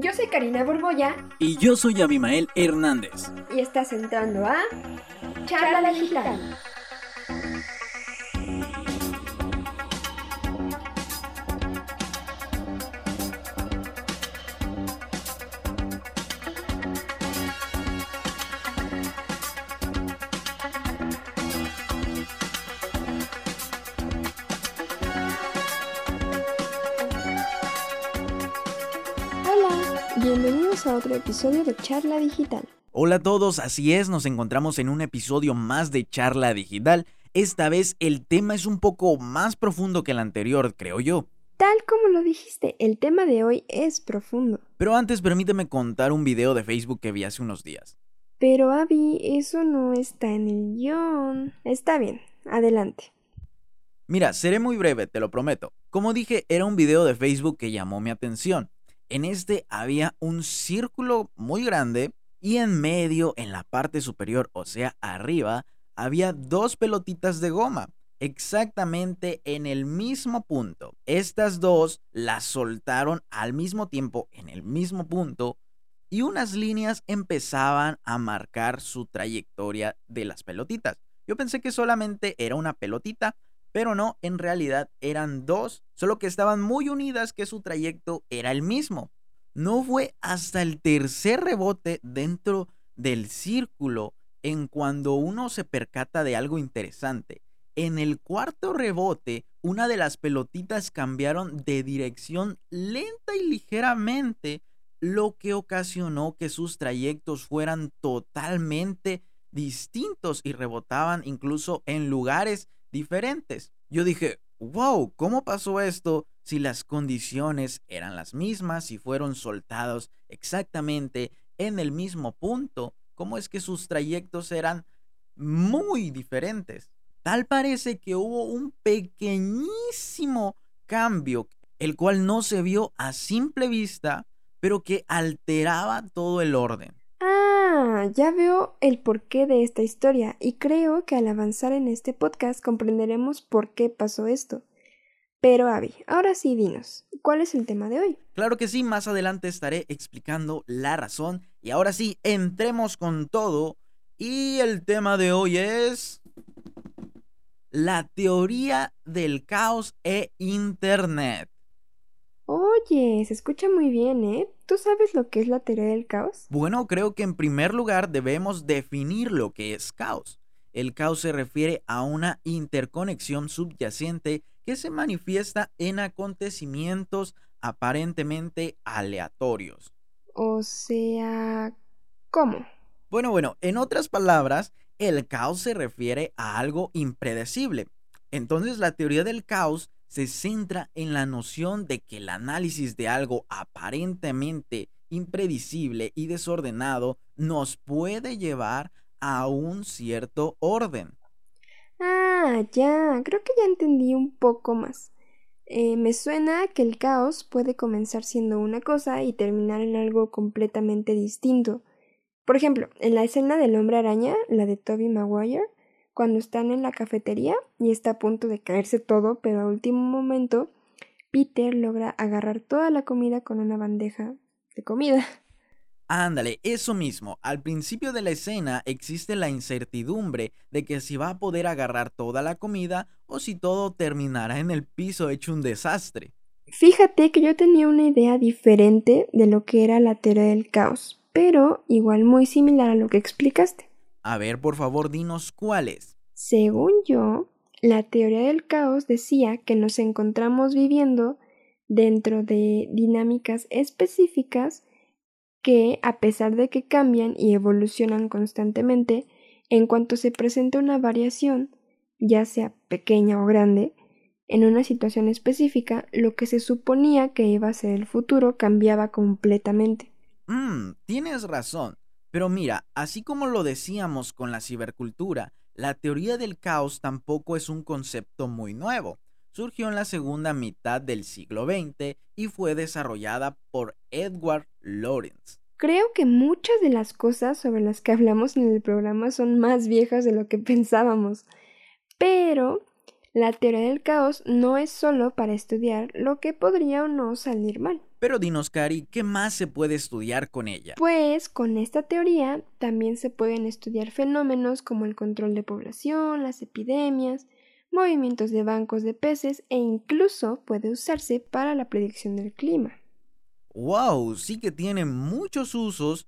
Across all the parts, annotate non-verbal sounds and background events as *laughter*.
Yo soy Karina Borboya. Y yo soy Abimael Hernández. Y estás entrando a Charla Digital. Bienvenidos episodio de Charla Digital. Hola a todos, así es, nos encontramos en un episodio más de Charla Digital. Esta vez el tema es un poco más profundo que el anterior, creo yo. Tal como lo dijiste, el tema de hoy es profundo. Pero antes permíteme contar un video de Facebook que vi hace unos días. Pero Abby, eso no está en el guion. Está bien, adelante. Mira, seré muy breve, te lo prometo. Como dije, era un video de Facebook que llamó mi atención. En este había un círculo muy grande y en medio, en la parte superior, o sea, arriba, había dos pelotitas de goma, exactamente en el mismo punto. Estas dos las soltaron al mismo tiempo en el mismo punto y unas líneas empezaban a marcar su trayectoria de las pelotitas. Yo pensé que solamente era una pelotita, pero no, en realidad eran dos, solo que estaban muy unidas que su trayecto era el mismo. No fue hasta el tercer rebote dentro del círculo en cuando uno se percata de algo interesante. En el cuarto rebote, una de las pelotitas cambiaron de dirección lenta y ligeramente, lo que ocasionó que sus trayectos fueran totalmente distintos y rebotaban incluso en lugares diferentes. Yo dije, wow, ¿cómo pasó esto si las condiciones eran las mismas y fueron soltados exactamente en el mismo punto? ¿Cómo es que sus trayectos eran muy diferentes? Tal parece que hubo un pequeñísimo cambio, el cual no se vio a simple vista, pero que alteraba todo el orden. Ah, ya veo el porqué de esta historia y creo que al avanzar en este podcast comprenderemos por qué pasó esto. Pero Abby, ahora sí dinos, ¿cuál es el tema de hoy? Claro que sí, más adelante estaré explicando la razón y ahora sí, entremos con todo y el tema de hoy es la teoría del caos e Internet. Oye, se escucha muy bien, ¿eh? ¿Tú sabes lo que es la teoría del caos? Bueno, creo que en primer lugar debemos definir lo que es caos. El caos se refiere a una interconexión subyacente que se manifiesta en acontecimientos aparentemente aleatorios. O sea, ¿cómo? Bueno, bueno, en otras palabras, el caos se refiere a algo impredecible. Entonces la teoría del caos se centra en la noción de que el análisis de algo aparentemente impredecible y desordenado nos puede llevar a un cierto orden. Ah, ya, creo que ya entendí un poco más. Eh, me suena que el caos puede comenzar siendo una cosa y terminar en algo completamente distinto. Por ejemplo, en la escena del hombre araña, la de Toby Maguire, cuando están en la cafetería y está a punto de caerse todo, pero a último momento Peter logra agarrar toda la comida con una bandeja de comida. Ándale, eso mismo. Al principio de la escena existe la incertidumbre de que si va a poder agarrar toda la comida o si todo terminará en el piso hecho un desastre. Fíjate que yo tenía una idea diferente de lo que era la teoría del caos, pero igual muy similar a lo que explicaste. A ver, por favor, dinos cuáles. Según yo, la teoría del caos decía que nos encontramos viviendo dentro de dinámicas específicas que, a pesar de que cambian y evolucionan constantemente, en cuanto se presenta una variación, ya sea pequeña o grande, en una situación específica, lo que se suponía que iba a ser el futuro cambiaba completamente. Mmm, tienes razón. Pero mira, así como lo decíamos con la cibercultura, la teoría del caos tampoco es un concepto muy nuevo. Surgió en la segunda mitad del siglo XX y fue desarrollada por Edward Lorenz. Creo que muchas de las cosas sobre las que hablamos en el programa son más viejas de lo que *laughs* pensábamos. Pero la teoría del caos no es solo para estudiar lo que podría o no salir mal. Pero dinos, Cari, ¿qué más se puede estudiar con ella? Pues con esta teoría también se pueden estudiar fenómenos como el control de población, las epidemias, movimientos de bancos de peces e incluso puede usarse para la predicción del clima. ¡Wow! Sí que tiene muchos usos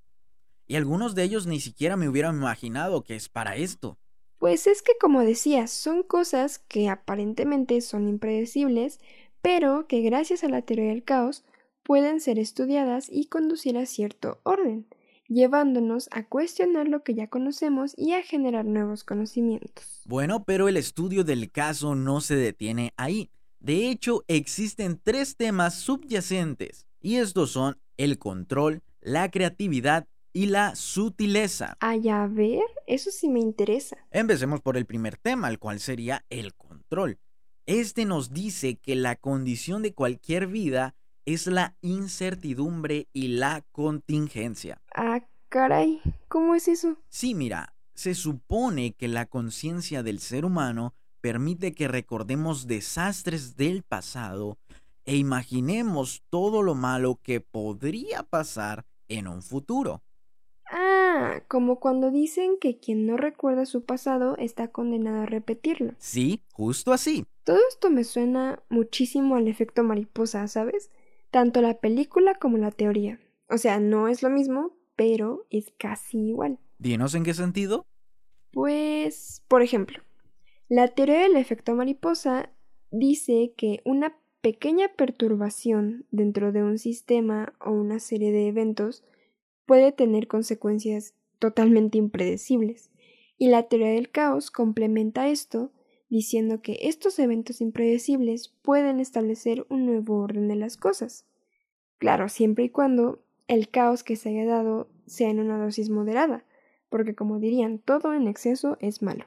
y algunos de ellos ni siquiera me hubiera imaginado que es para esto. Pues es que, como decías, son cosas que aparentemente son impredecibles, pero que gracias a la teoría del caos pueden ser estudiadas y conducir a cierto orden, llevándonos a cuestionar lo que ya conocemos y a generar nuevos conocimientos. Bueno, pero el estudio del caso no se detiene ahí. De hecho, existen tres temas subyacentes, y estos son el control, la creatividad y la sutileza. Ay, a ver, eso sí me interesa. Empecemos por el primer tema, el cual sería el control. Este nos dice que la condición de cualquier vida es la incertidumbre y la contingencia. Ah, caray, ¿cómo es eso? Sí, mira, se supone que la conciencia del ser humano permite que recordemos desastres del pasado e imaginemos todo lo malo que podría pasar en un futuro. Ah, como cuando dicen que quien no recuerda su pasado está condenado a repetirlo. Sí, justo así. Todo esto me suena muchísimo al efecto mariposa, ¿sabes? Tanto la película como la teoría. O sea, no es lo mismo, pero es casi igual. Dinos en qué sentido. Pues, por ejemplo, la teoría del efecto mariposa dice que una pequeña perturbación dentro de un sistema o una serie de eventos puede tener consecuencias totalmente impredecibles. Y la teoría del caos complementa esto diciendo que estos eventos impredecibles pueden establecer un nuevo orden de las cosas. Claro, siempre y cuando el caos que se haya dado sea en una dosis moderada, porque como dirían, todo en exceso es malo.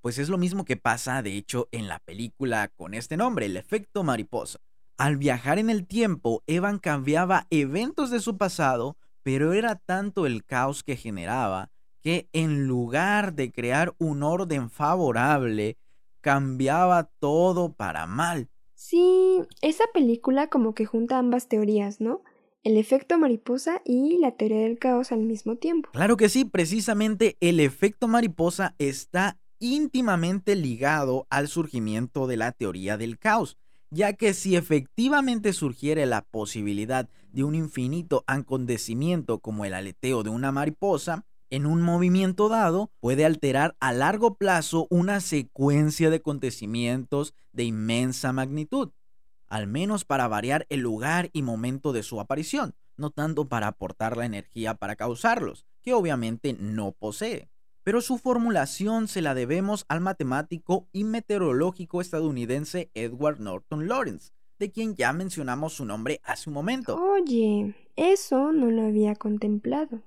Pues es lo mismo que pasa, de hecho, en la película con este nombre, el efecto mariposa. Al viajar en el tiempo, Evan cambiaba eventos de su pasado pero era tanto el caos que generaba que en lugar de crear un orden favorable, cambiaba todo para mal. Sí, esa película como que junta ambas teorías, ¿no? El efecto mariposa y la teoría del caos al mismo tiempo. Claro que sí, precisamente el efecto mariposa está íntimamente ligado al surgimiento de la teoría del caos ya que si efectivamente surgiera la posibilidad de un infinito acontecimiento como el aleteo de una mariposa, en un movimiento dado puede alterar a largo plazo una secuencia de acontecimientos de inmensa magnitud, al menos para variar el lugar y momento de su aparición, no tanto para aportar la energía para causarlos, que obviamente no posee pero su formulación se la debemos al matemático y meteorológico estadounidense Edward Norton Lawrence, de quien ya mencionamos su nombre hace un momento. Oye, eso no lo había contemplado.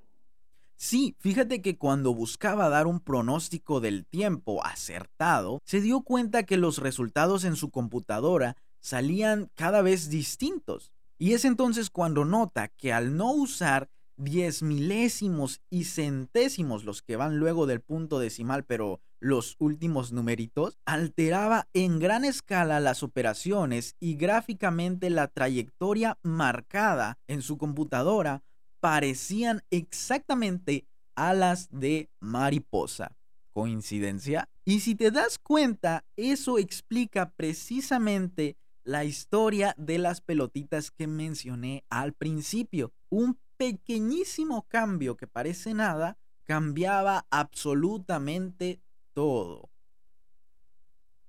Sí, fíjate que cuando buscaba dar un pronóstico del tiempo acertado, se dio cuenta que los resultados en su computadora salían cada vez distintos. Y es entonces cuando nota que al no usar diez milésimos y centésimos los que van luego del punto decimal, pero los últimos numeritos, alteraba en gran escala las operaciones y gráficamente la trayectoria marcada en su computadora parecían exactamente alas de mariposa. ¿Coincidencia? Y si te das cuenta, eso explica precisamente la historia de las pelotitas que mencioné al principio. Un pequeñísimo cambio que parece nada cambiaba absolutamente todo.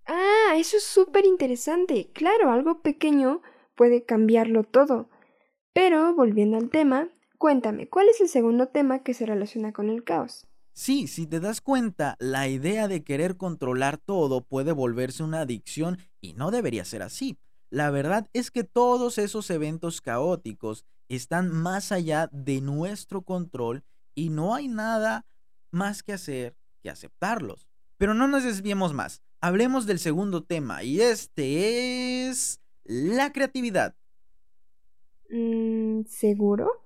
Ah, eso es súper interesante. Claro, algo pequeño puede cambiarlo todo. Pero, volviendo al tema, cuéntame, ¿cuál es el segundo tema que se relaciona con el caos? Sí, si te das cuenta, la idea de querer controlar todo puede volverse una adicción y no debería ser así. La verdad es que todos esos eventos caóticos están más allá de nuestro control y no hay nada más que hacer que aceptarlos. Pero no nos desviemos más. Hablemos del segundo tema y este es la creatividad. Mm, ¿Seguro?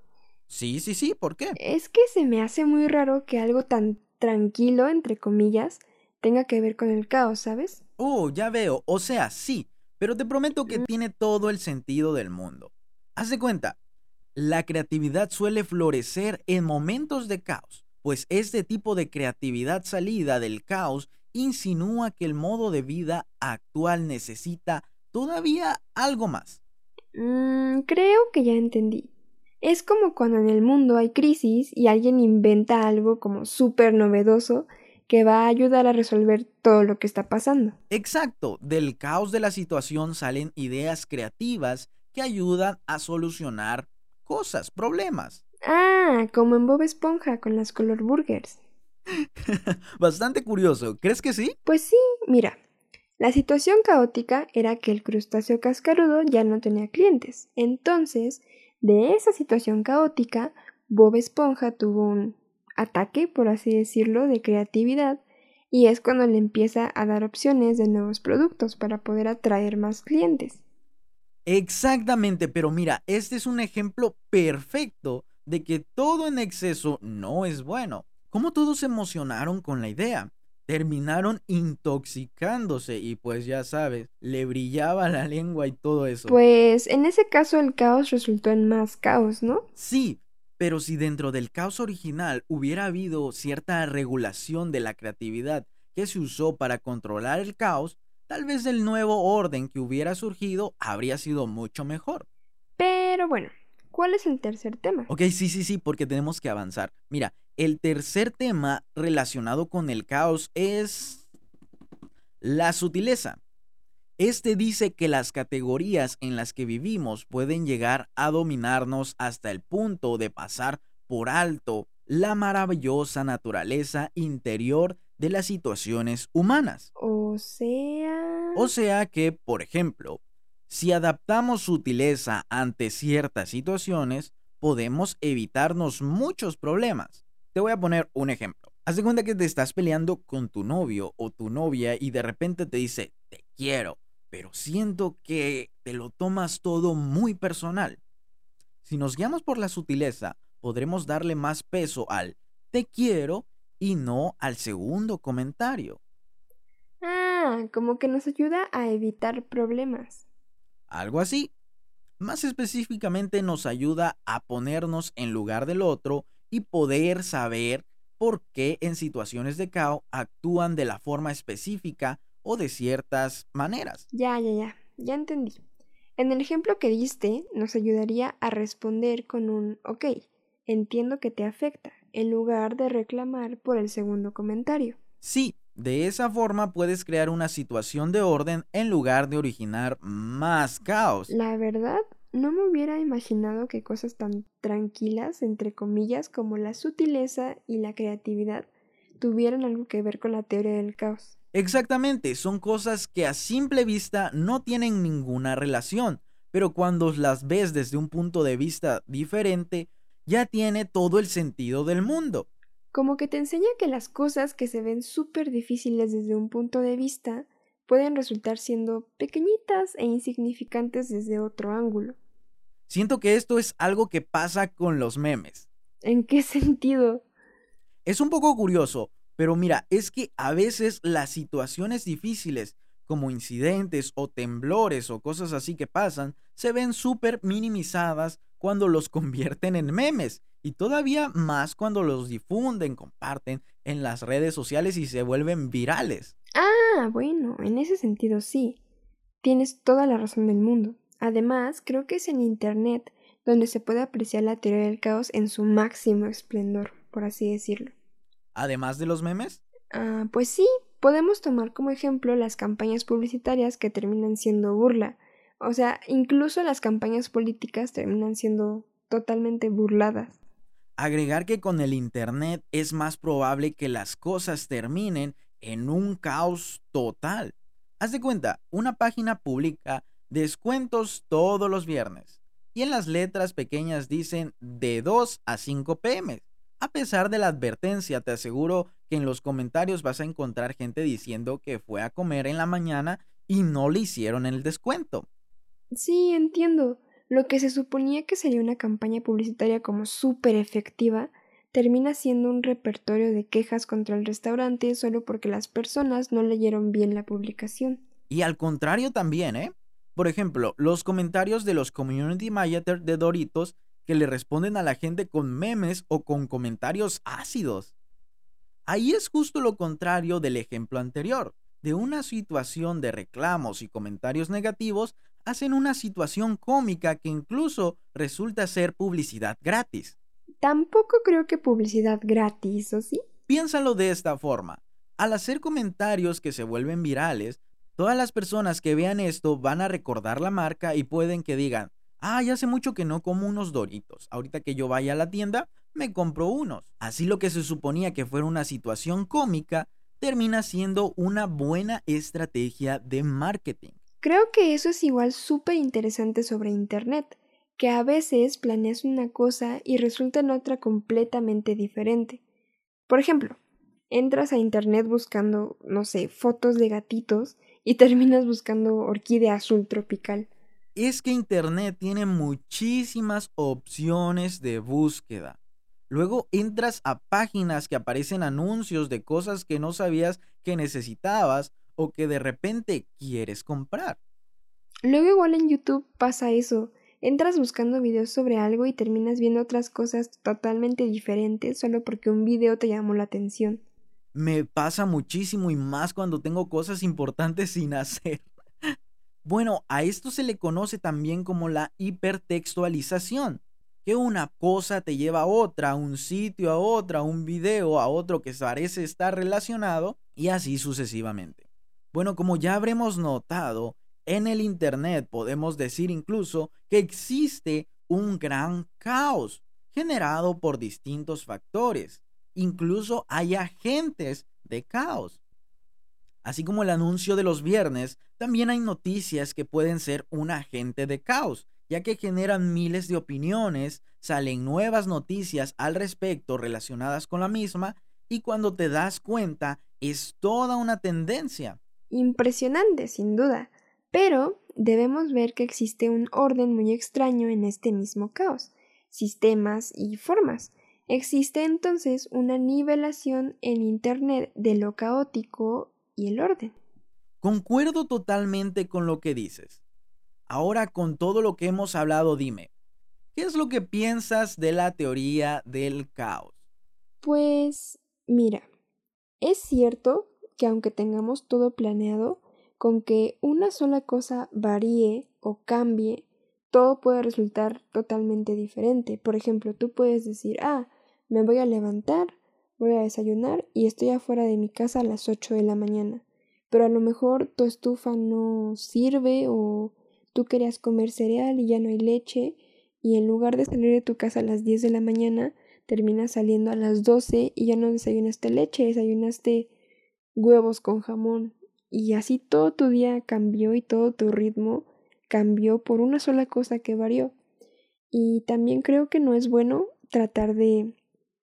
Sí, sí, sí, ¿por qué? Es que se me hace muy raro que algo tan tranquilo, entre comillas, tenga que ver con el caos, ¿sabes? Oh, ya veo. O sea, sí, pero te prometo que mm. tiene todo el sentido del mundo. Haz de cuenta, la creatividad suele florecer en momentos de caos, pues este tipo de creatividad salida del caos insinúa que el modo de vida actual necesita todavía algo más. Mm, creo que ya entendí. Es como cuando en el mundo hay crisis y alguien inventa algo como súper novedoso que va a ayudar a resolver todo lo que está pasando. Exacto, del caos de la situación salen ideas creativas que ayudan a solucionar cosas, problemas. Ah, como en Bob Esponja con las color burgers. *laughs* Bastante curioso, ¿crees que sí? Pues sí, mira, la situación caótica era que el crustáceo cascarudo ya no tenía clientes. Entonces, de esa situación caótica, Bob Esponja tuvo un ataque, por así decirlo, de creatividad y es cuando le empieza a dar opciones de nuevos productos para poder atraer más clientes. Exactamente, pero mira, este es un ejemplo perfecto de que todo en exceso no es bueno. ¿Cómo todos se emocionaron con la idea? Terminaron intoxicándose y pues ya sabes, le brillaba la lengua y todo eso. Pues en ese caso el caos resultó en más caos, ¿no? Sí, pero si dentro del caos original hubiera habido cierta regulación de la creatividad que se usó para controlar el caos, tal vez el nuevo orden que hubiera surgido habría sido mucho mejor. Pero bueno, ¿cuál es el tercer tema? Ok, sí, sí, sí, porque tenemos que avanzar. Mira, el tercer tema relacionado con el caos es la sutileza. Este dice que las categorías en las que vivimos pueden llegar a dominarnos hasta el punto de pasar por alto la maravillosa naturaleza interior de las situaciones humanas. O sea... O sea que, por ejemplo, si adaptamos sutileza ante ciertas situaciones, podemos evitarnos muchos problemas. Te voy a poner un ejemplo. Haz de cuenta que te estás peleando con tu novio o tu novia y de repente te dice, te quiero, pero siento que te lo tomas todo muy personal. Si nos guiamos por la sutileza, podremos darle más peso al te quiero y no al segundo comentario. Ah, como que nos ayuda a evitar problemas. Algo así. Más específicamente nos ayuda a ponernos en lugar del otro y poder saber por qué en situaciones de caos actúan de la forma específica o de ciertas maneras. Ya, ya, ya, ya entendí. En el ejemplo que diste, nos ayudaría a responder con un ok, entiendo que te afecta, en lugar de reclamar por el segundo comentario. Sí, de esa forma puedes crear una situación de orden en lugar de originar más caos. La verdad, no me hubiera imaginado que cosas tan tranquilas, entre comillas, como la sutileza y la creatividad tuvieran algo que ver con la teoría del caos. Exactamente, son cosas que a simple vista no tienen ninguna relación, pero cuando las ves desde un punto de vista diferente, ya tiene todo el sentido del mundo. Como que te enseña que las cosas que se ven súper difíciles desde un punto de vista pueden resultar siendo pequeñitas e insignificantes desde otro ángulo. Siento que esto es algo que pasa con los memes. ¿En qué *laughs* sentido? Es un poco curioso, pero mira, es que a veces las situaciones difíciles, como incidentes o temblores o cosas así que pasan, se ven súper minimizadas cuando los *laughs* convierten en memes y todavía más cuando los difunden, comparten en las redes sociales y se vuelven virales. Ah, bueno, en ese sentido sí. Tienes toda la razón del mundo. Además, creo que es en Internet donde se puede apreciar la teoría del caos en su máximo esplendor, por así decirlo. Además de los memes? Ah, pues sí, podemos tomar como ejemplo las campañas publicitarias que terminan siendo burla. O sea, incluso las campañas políticas terminan siendo totalmente burladas. Agregar que con el Internet es más probable que las cosas terminen en un caos total. Haz de cuenta, una página publica Descuentos todos los viernes. Y en las letras pequeñas dicen de 2 a 5 pm. A pesar de la advertencia, te aseguro que en los comentarios vas a encontrar gente diciendo que fue a comer en la mañana y no le hicieron el descuento. Sí, entiendo. Lo que se suponía que sería una campaña publicitaria como súper efectiva, termina siendo un repertorio de quejas contra el restaurante solo porque las personas no leyeron bien la publicación. Y al contrario también, ¿eh? Por ejemplo, los comentarios de los community manager de Doritos que le responden a la gente con memes o con comentarios ácidos. Ahí es justo lo contrario del ejemplo anterior. De una situación de reclamos y comentarios negativos hacen una situación cómica que incluso resulta ser publicidad gratis. Tampoco creo que publicidad gratis, ¿o sí? Piénsalo de esta forma. Al hacer comentarios que se vuelven virales, todas las personas que vean esto van a recordar la marca y pueden que digan, ah, ya hace mucho que no como unos doritos. Ahorita que yo vaya a la tienda, me compro unos. Así lo que se suponía que fuera una situación cómica, termina siendo una buena estrategia de marketing. Creo que eso es igual súper interesante sobre Internet, que a veces planeas una cosa y resulta en otra completamente diferente. Por ejemplo, entras a Internet buscando, no sé, fotos de gatitos y *laughs* terminas buscando orquídea azul tropical. Es que Internet tiene muchísimas opciones de búsqueda. Luego entras a páginas que aparecen anuncios de cosas que no sabías que necesitabas o que de repente quieres comprar. Luego igual en YouTube pasa eso. Entras buscando videos sobre algo y terminas viendo otras cosas totalmente diferentes solo porque un video te llamó la atención. Me pasa muchísimo y más cuando tengo cosas importantes sin *laughs* hacer. Bueno, a esto se le conoce también como la hipertextualización que una cosa te lleva a otra, un sitio a otra, un video a otro que parece estar relacionado y así sucesivamente. Bueno, como ya habremos notado, en el Internet podemos decir incluso que existe un gran caos generado por distintos factores. Incluso hay agentes de caos. Así como el anuncio de los viernes, también hay noticias que pueden ser un agente de caos ya que generan miles de opiniones, salen nuevas noticias al respecto relacionadas con la misma y cuando te das cuenta es toda una tendencia. Impresionante, sin duda, pero debemos ver que existe un orden muy extraño en este mismo caos, sistemas y formas. Existe entonces una nivelación en Internet de lo caótico y el orden. Concuerdo totalmente con lo que dices. Ahora con todo lo que hemos hablado, dime, ¿qué es lo que piensas de la teoría del caos? Pues mira, es cierto que aunque tengamos todo planeado, con que una sola cosa varíe o cambie, todo puede resultar totalmente diferente. Por ejemplo, tú puedes decir, ah, me voy a levantar, voy a desayunar y estoy afuera de mi casa a las 8 de la mañana. Pero a lo mejor tu estufa no sirve o tú querías comer cereal y ya no hay leche, y en lugar de salir de tu casa a las 10 de la mañana, terminas saliendo a las 12 y ya no desayunaste leche, desayunaste huevos con jamón. Y así todo tu día cambió y todo tu ritmo cambió por una sola cosa que varió. Y también creo que no es bueno tratar de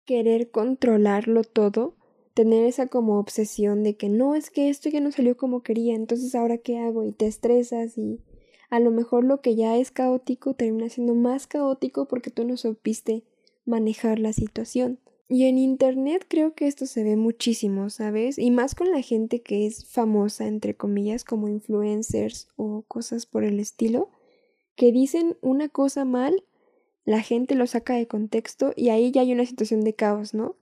querer controlarlo todo, tener esa como obsesión de que no es que esto ya no salió como quería, entonces ahora qué hago y te estresas y a lo mejor lo que ya es caótico termina siendo más caótico porque tú no supiste manejar la situación. Y en Internet creo que esto se ve muchísimo, ¿sabes? Y más con la gente que es famosa, entre comillas, como influencers o cosas por el estilo, que dicen una cosa mal, la gente lo saca de contexto y ahí ya hay una situación de caos, ¿no?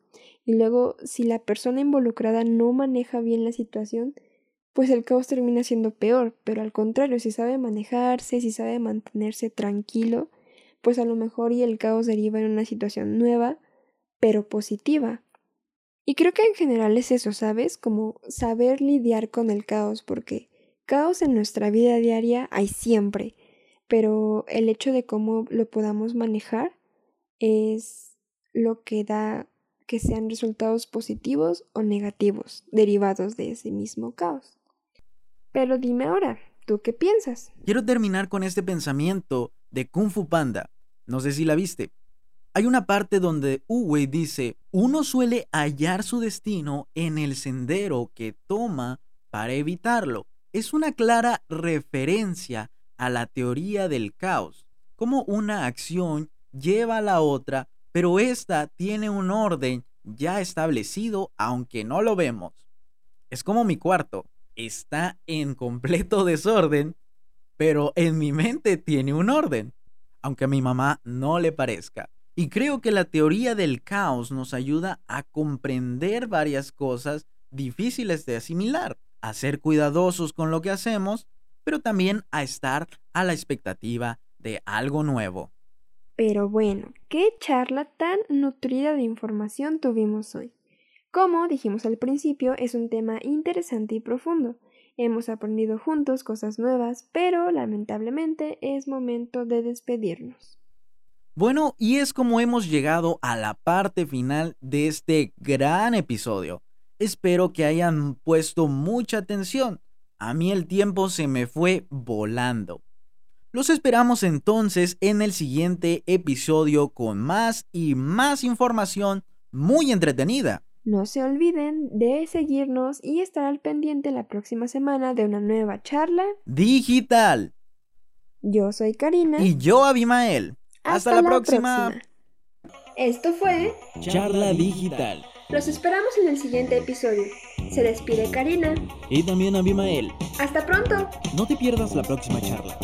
Y luego, si la persona involucrada no maneja bien la situación, pues el caos termina siendo peor, pero al contrario, si sabe manejarse, si sabe mantenerse tranquilo, pues a lo mejor y el caos deriva en una situación nueva, pero positiva. Y creo que en general es eso, ¿sabes? Como saber lidiar con el caos, porque caos en nuestra vida diaria hay siempre, pero el hecho de cómo lo podamos manejar es lo que da que sean resultados positivos o negativos derivados de ese mismo caos. Pero dime ahora, ¿tú qué piensas? Quiero terminar con este pensamiento de Kung Fu Panda. No sé si la viste. Hay una parte donde Uwe dice, uno suele hallar su destino en el sendero que toma para evitarlo. Es una clara referencia a la teoría del caos, como una acción lleva a la otra, pero esta tiene un orden ya establecido aunque no lo vemos. Es como mi cuarto está en completo desorden, pero en mi mente tiene un orden, aunque a mi mamá no le parezca. Y creo que la teoría del caos nos ayuda a comprender varias cosas difíciles de asimilar, a ser cuidadosos con lo que hacemos, pero también a estar a la expectativa de algo nuevo. Pero bueno, ¿qué charla tan nutrida de información tuvimos hoy? Como dijimos al principio, es un tema interesante y profundo. Hemos aprendido juntos cosas nuevas, pero lamentablemente es momento de despedirnos. Bueno, y es como hemos llegado a la parte final de este gran episodio. Espero que hayan puesto mucha atención. A mí el tiempo se me fue volando. Los esperamos entonces en el siguiente episodio con más y más información muy entretenida. No se olviden de seguirnos y estar al pendiente la próxima semana de una nueva charla digital. Yo soy Karina. Y yo Abimael. Hasta, la, próxima. Esto fue Charla Digital. Los esperamos en el siguiente episodio. Se despide Karina. Y también Abimael. Hasta pronto. No te pierdas la próxima charla.